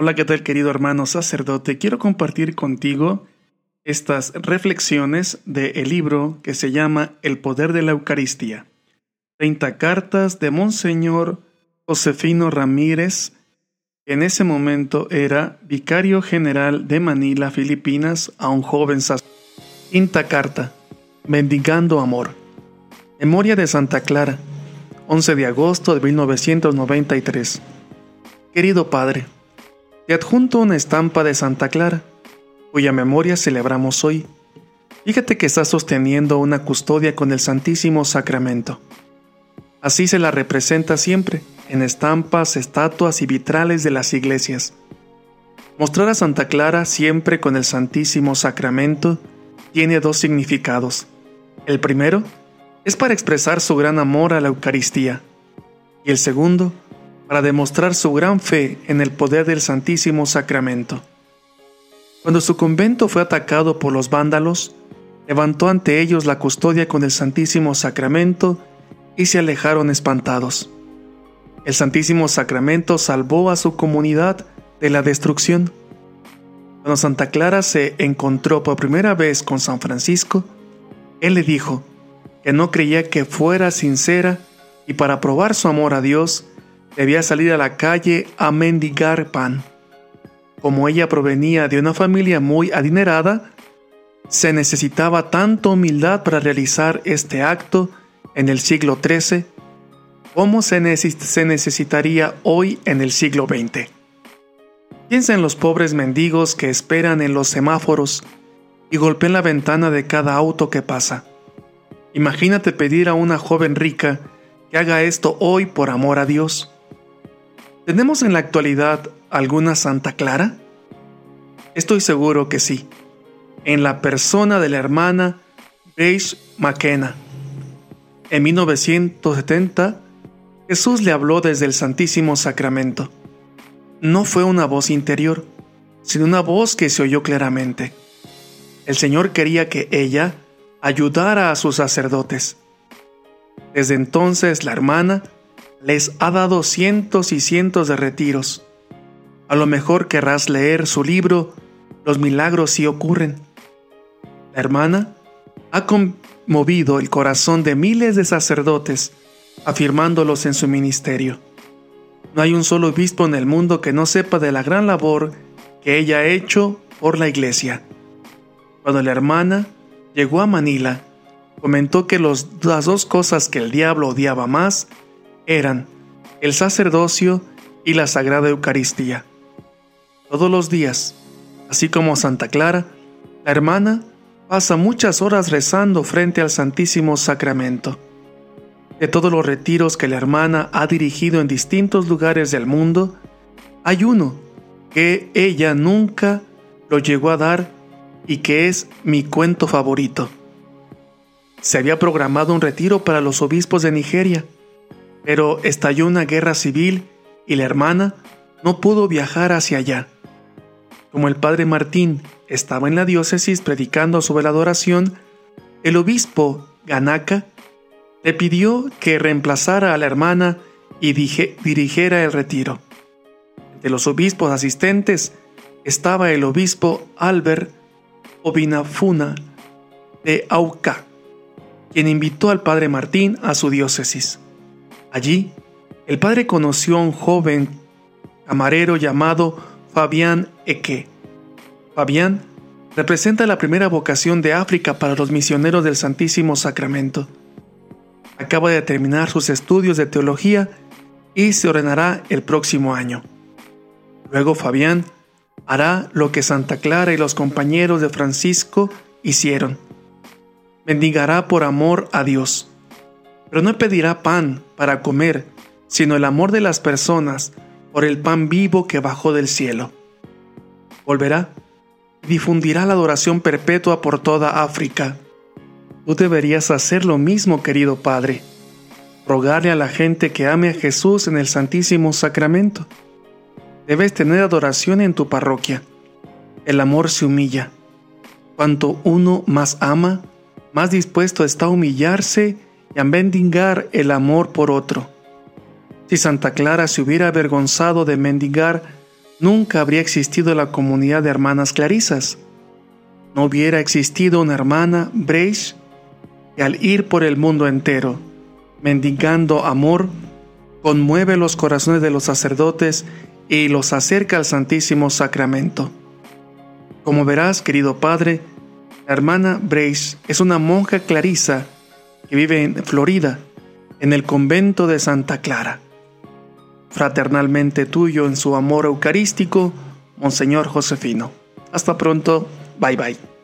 Hola, ¿qué tal querido hermano sacerdote? Quiero compartir contigo estas reflexiones del libro que se llama El Poder de la Eucaristía. 30 cartas de Monseñor Josefino Ramírez, que en ese momento era vicario general de Manila, Filipinas, a un joven sacerdote. Quinta carta, Mendigando Amor. Memoria de Santa Clara, 11 de agosto de 1993. Querido Padre, te adjunto una estampa de Santa Clara, cuya memoria celebramos hoy. Fíjate que está sosteniendo una custodia con el Santísimo Sacramento. Así se la representa siempre, en estampas, estatuas y vitrales de las iglesias. Mostrar a Santa Clara siempre con el Santísimo Sacramento tiene dos significados. El primero es para expresar su gran amor a la Eucaristía, y el segundo, para demostrar su gran fe en el poder del Santísimo Sacramento. Cuando su convento fue atacado por los vándalos, levantó ante ellos la custodia con el Santísimo Sacramento y se alejaron espantados. El Santísimo Sacramento salvó a su comunidad de la destrucción. Cuando Santa Clara se encontró por primera vez con San Francisco, él le dijo que no creía que fuera sincera y para probar su amor a Dios, debía salir a la calle a mendigar pan. Como ella provenía de una familia muy adinerada, se necesitaba tanta humildad para realizar este acto en el siglo XIII como se, necesitaría hoy en el siglo XX. Piensa en los pobres mendigos que esperan en los semáforos y golpean la ventana de cada auto que pasa. Imagínate pedir a una joven rica que haga esto hoy por amor a Dios. ¿Tenemos en la actualidad alguna Santa Clara? Estoy seguro que sí, en la persona de la hermana Grace McKenna. En 1970, Jesús le habló desde el Santísimo Sacramento. No fue una voz interior, sino una voz que se oyó claramente. El Señor quería que ella ayudara a sus sacerdotes. Desde entonces la hermana les ha dado cientos y cientos de retiros. A lo mejor querrás leer su libro Los milagros sí ocurren. La hermana ha conmovido el corazón de miles de sacerdotes, afirmándolos en su ministerio. No hay un solo obispo en el mundo que no sepa de la gran labor que ella ha hecho por la iglesia. Cuando la hermana llegó a Manila, comentó que las dos cosas que el diablo odiaba más eran el sacerdocio y la Sagrada Eucaristía. Todos los días, así como Santa Clara, la hermana pasa muchas horas rezando frente al Santísimo Sacramento. De todos los retiros que la hermana ha dirigido en distintos lugares del mundo, hay uno que ella nunca lo llegó a dar y que es mi cuento favorito. Se había programado un retiro para los obispos de Nigeria, pero estalló una guerra civil y la hermana no pudo viajar hacia allá. Como el padre Martín estaba en la diócesis predicando sobre la adoración, el obispo Ganaka le pidió que reemplazara a la hermana y dirigiera el retiro. De los obispos asistentes estaba el obispo Albert Obinafuna de Auca, quien invitó al padre Martín a su diócesis. Allí, el padre conoció a un joven camarero llamado Fabián Eque. Fabián representa la primera vocación de África para los misioneros del Santísimo Sacramento. Acaba de terminar sus estudios de teología y se ordenará el próximo año. Luego Fabián hará lo que Santa Clara y los compañeros de Francisco hicieron. Bendigará por amor a Dios pero no pedirá pan para comer, sino el amor de las personas por el pan vivo que bajó del cielo. Volverá y difundirá la adoración perpetua por toda África. Tú deberías hacer lo mismo, querido Padre, rogarle a la gente que ame a Jesús en el Santísimo Sacramento. Debes tener adoración en tu parroquia. El amor se humilla. Cuanto uno más ama, más dispuesto está a humillarse y mendigar el amor por otro. Si Santa Clara se hubiera avergonzado de mendigar nunca habría existido la comunidad de hermanas clarisas. No hubiera existido una hermana Breich que al ir por el mundo entero, mendigando amor, conmueve los corazones de los sacerdotes y los acerca al Santísimo Sacramento. Como verás, querido Padre, la hermana Brace es una monja clarisa que vive en Florida, en el convento de Santa Clara. Fraternalmente tuyo en su amor eucarístico, Monseñor Josefino. Hasta pronto, bye bye.